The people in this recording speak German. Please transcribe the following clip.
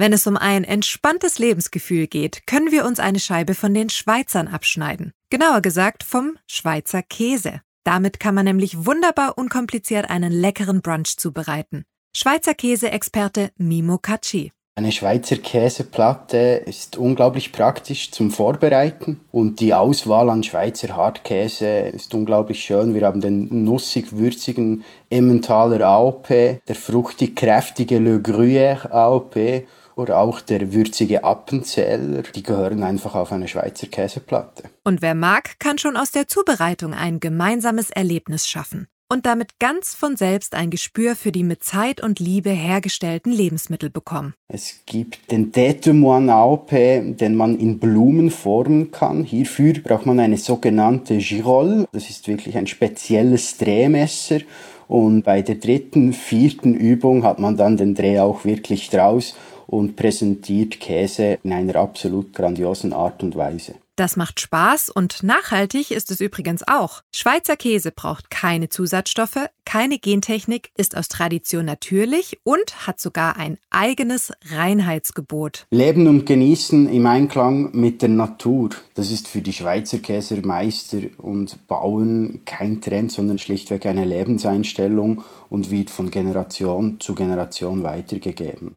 Wenn es um ein entspanntes Lebensgefühl geht, können wir uns eine Scheibe von den Schweizern abschneiden. Genauer gesagt vom Schweizer Käse. Damit kann man nämlich wunderbar unkompliziert einen leckeren Brunch zubereiten. Schweizer Käseexperte Mimo Kaci. Eine Schweizer Käseplatte ist unglaublich praktisch zum Vorbereiten und die Auswahl an Schweizer Hartkäse ist unglaublich schön. Wir haben den nussig-würzigen Emmentaler AOP, der fruchtig-kräftige Le Gruyère AOP oder auch der würzige Appenzeller, die gehören einfach auf eine Schweizer Käseplatte. Und wer mag, kann schon aus der Zubereitung ein gemeinsames Erlebnis schaffen und damit ganz von selbst ein Gespür für die mit Zeit und Liebe hergestellten Lebensmittel bekommen. Es gibt den Tétemoine AOP, den man in Blumen formen kann. Hierfür braucht man eine sogenannte Girole. Das ist wirklich ein spezielles Drehmesser. Und bei der dritten, vierten Übung hat man dann den Dreh auch wirklich draus und präsentiert Käse in einer absolut grandiosen Art und Weise. Das macht Spaß und nachhaltig ist es übrigens auch. Schweizer Käse braucht keine Zusatzstoffe, keine Gentechnik, ist aus Tradition natürlich und hat sogar ein eigenes Reinheitsgebot. Leben und genießen im Einklang mit der Natur. Das ist für die Schweizer Käsermeister und Bauern kein Trend, sondern schlichtweg eine Lebenseinstellung und wird von Generation zu Generation weitergegeben.